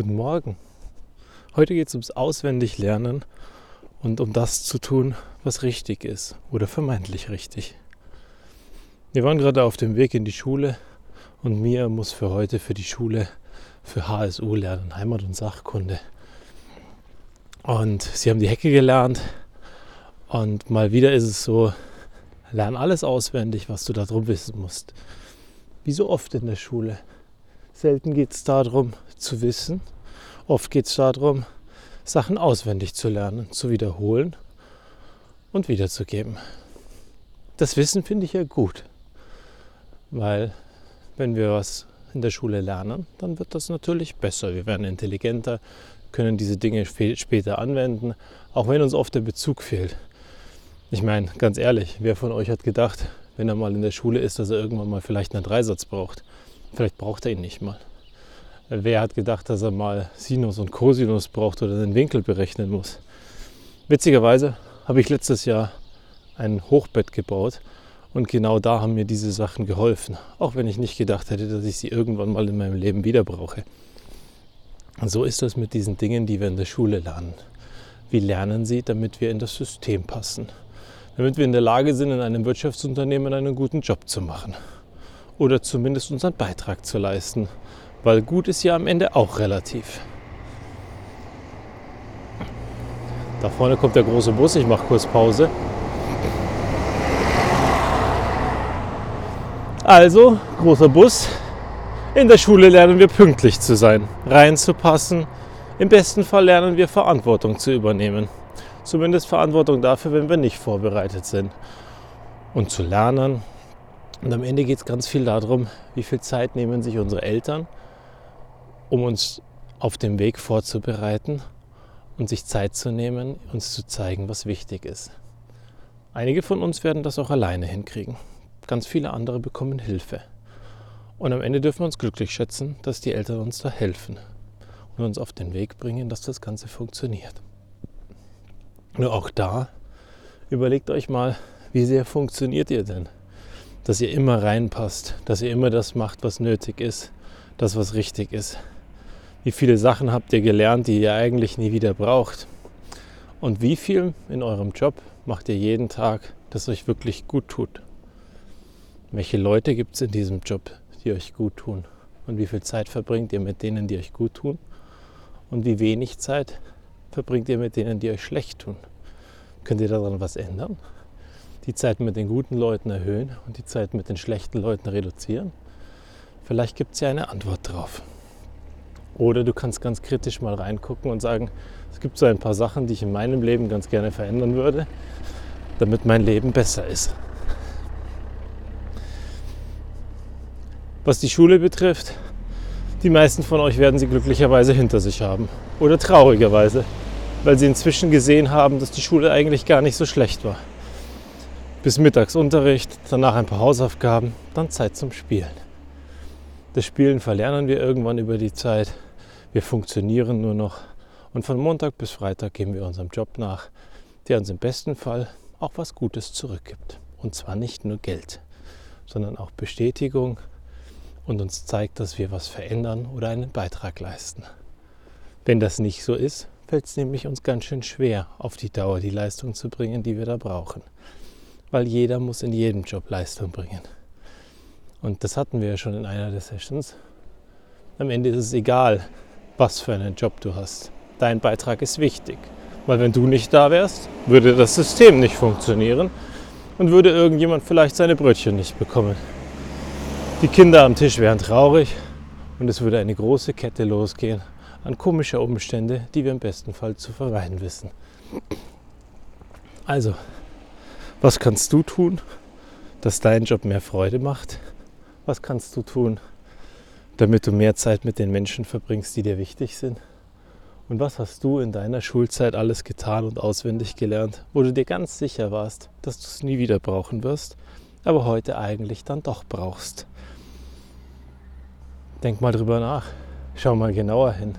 Guten Morgen. Heute geht es ums Auswendiglernen und um das zu tun, was richtig ist oder vermeintlich richtig. Wir waren gerade auf dem Weg in die Schule und Mia muss für heute für die Schule für HSU lernen, Heimat- und Sachkunde. Und sie haben die Hecke gelernt und mal wieder ist es so, lern alles auswendig, was du darum wissen musst. Wie so oft in der Schule. Selten geht es darum zu wissen, oft geht es darum, Sachen auswendig zu lernen, zu wiederholen und wiederzugeben. Das Wissen finde ich ja gut, weil wenn wir was in der Schule lernen, dann wird das natürlich besser. Wir werden intelligenter, können diese Dinge später anwenden, auch wenn uns oft der Bezug fehlt. Ich meine, ganz ehrlich, wer von euch hat gedacht, wenn er mal in der Schule ist, dass er irgendwann mal vielleicht einen Dreisatz braucht? Vielleicht braucht er ihn nicht mal. Wer hat gedacht, dass er mal Sinus und Cosinus braucht oder den Winkel berechnen muss? Witzigerweise habe ich letztes Jahr ein Hochbett gebaut und genau da haben mir diese Sachen geholfen, auch wenn ich nicht gedacht hätte, dass ich sie irgendwann mal in meinem Leben wieder brauche. Und so ist das mit diesen Dingen, die wir in der Schule lernen. Wie lernen sie, damit wir in das System passen? Damit wir in der Lage sind, in einem Wirtschaftsunternehmen einen guten Job zu machen. Oder zumindest unseren Beitrag zu leisten. Weil gut ist ja am Ende auch relativ. Da vorne kommt der große Bus, ich mache kurz Pause. Also, großer Bus, in der Schule lernen wir pünktlich zu sein, reinzupassen. Im besten Fall lernen wir Verantwortung zu übernehmen. Zumindest Verantwortung dafür, wenn wir nicht vorbereitet sind. Und zu lernen. Und am Ende geht es ganz viel darum, wie viel Zeit nehmen sich unsere Eltern, um uns auf dem Weg vorzubereiten und sich Zeit zu nehmen, uns zu zeigen, was wichtig ist. Einige von uns werden das auch alleine hinkriegen. Ganz viele andere bekommen Hilfe. Und am Ende dürfen wir uns glücklich schätzen, dass die Eltern uns da helfen und uns auf den Weg bringen, dass das Ganze funktioniert. Nur auch da, überlegt euch mal, wie sehr funktioniert ihr denn? Dass ihr immer reinpasst, dass ihr immer das macht, was nötig ist, das, was richtig ist. Wie viele Sachen habt ihr gelernt, die ihr eigentlich nie wieder braucht? Und wie viel in eurem Job macht ihr jeden Tag, das euch wirklich gut tut? Welche Leute gibt es in diesem Job, die euch gut tun? Und wie viel Zeit verbringt ihr mit denen, die euch gut tun? Und wie wenig Zeit verbringt ihr mit denen, die euch schlecht tun? Könnt ihr daran was ändern? Die Zeit mit den guten Leuten erhöhen und die Zeit mit den schlechten Leuten reduzieren? Vielleicht gibt es ja eine Antwort drauf. Oder du kannst ganz kritisch mal reingucken und sagen, es gibt so ein paar Sachen, die ich in meinem Leben ganz gerne verändern würde, damit mein Leben besser ist. Was die Schule betrifft, die meisten von euch werden sie glücklicherweise hinter sich haben. Oder traurigerweise, weil sie inzwischen gesehen haben, dass die Schule eigentlich gar nicht so schlecht war. Bis Mittagsunterricht, danach ein paar Hausaufgaben, dann Zeit zum Spielen. Das Spielen verlernen wir irgendwann über die Zeit. Wir funktionieren nur noch. Und von Montag bis Freitag geben wir unserem Job nach, der uns im besten Fall auch was Gutes zurückgibt. Und zwar nicht nur Geld, sondern auch Bestätigung, und uns zeigt, dass wir was verändern oder einen Beitrag leisten. Wenn das nicht so ist, fällt es nämlich uns ganz schön schwer, auf die Dauer die Leistung zu bringen, die wir da brauchen. Weil jeder muss in jedem Job Leistung bringen. Und das hatten wir ja schon in einer der Sessions. Am Ende ist es egal, was für einen Job du hast. Dein Beitrag ist wichtig. Weil wenn du nicht da wärst, würde das System nicht funktionieren und würde irgendjemand vielleicht seine Brötchen nicht bekommen. Die Kinder am Tisch wären traurig und es würde eine große Kette losgehen an komischer Umstände, die wir im besten Fall zu vermeiden wissen. Also, was kannst du tun, dass dein Job mehr Freude macht? Was kannst du tun, damit du mehr Zeit mit den Menschen verbringst, die dir wichtig sind? Und was hast du in deiner Schulzeit alles getan und auswendig gelernt, wo du dir ganz sicher warst, dass du es nie wieder brauchen wirst, aber heute eigentlich dann doch brauchst? Denk mal drüber nach. Schau mal genauer hin.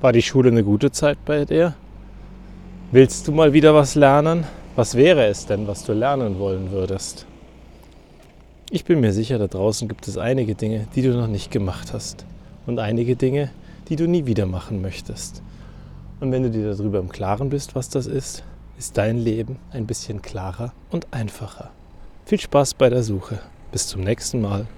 War die Schule eine gute Zeit bei dir? Willst du mal wieder was lernen? Was wäre es denn, was du lernen wollen würdest? Ich bin mir sicher, da draußen gibt es einige Dinge, die du noch nicht gemacht hast. Und einige Dinge, die du nie wieder machen möchtest. Und wenn du dir darüber im Klaren bist, was das ist, ist dein Leben ein bisschen klarer und einfacher. Viel Spaß bei der Suche. Bis zum nächsten Mal.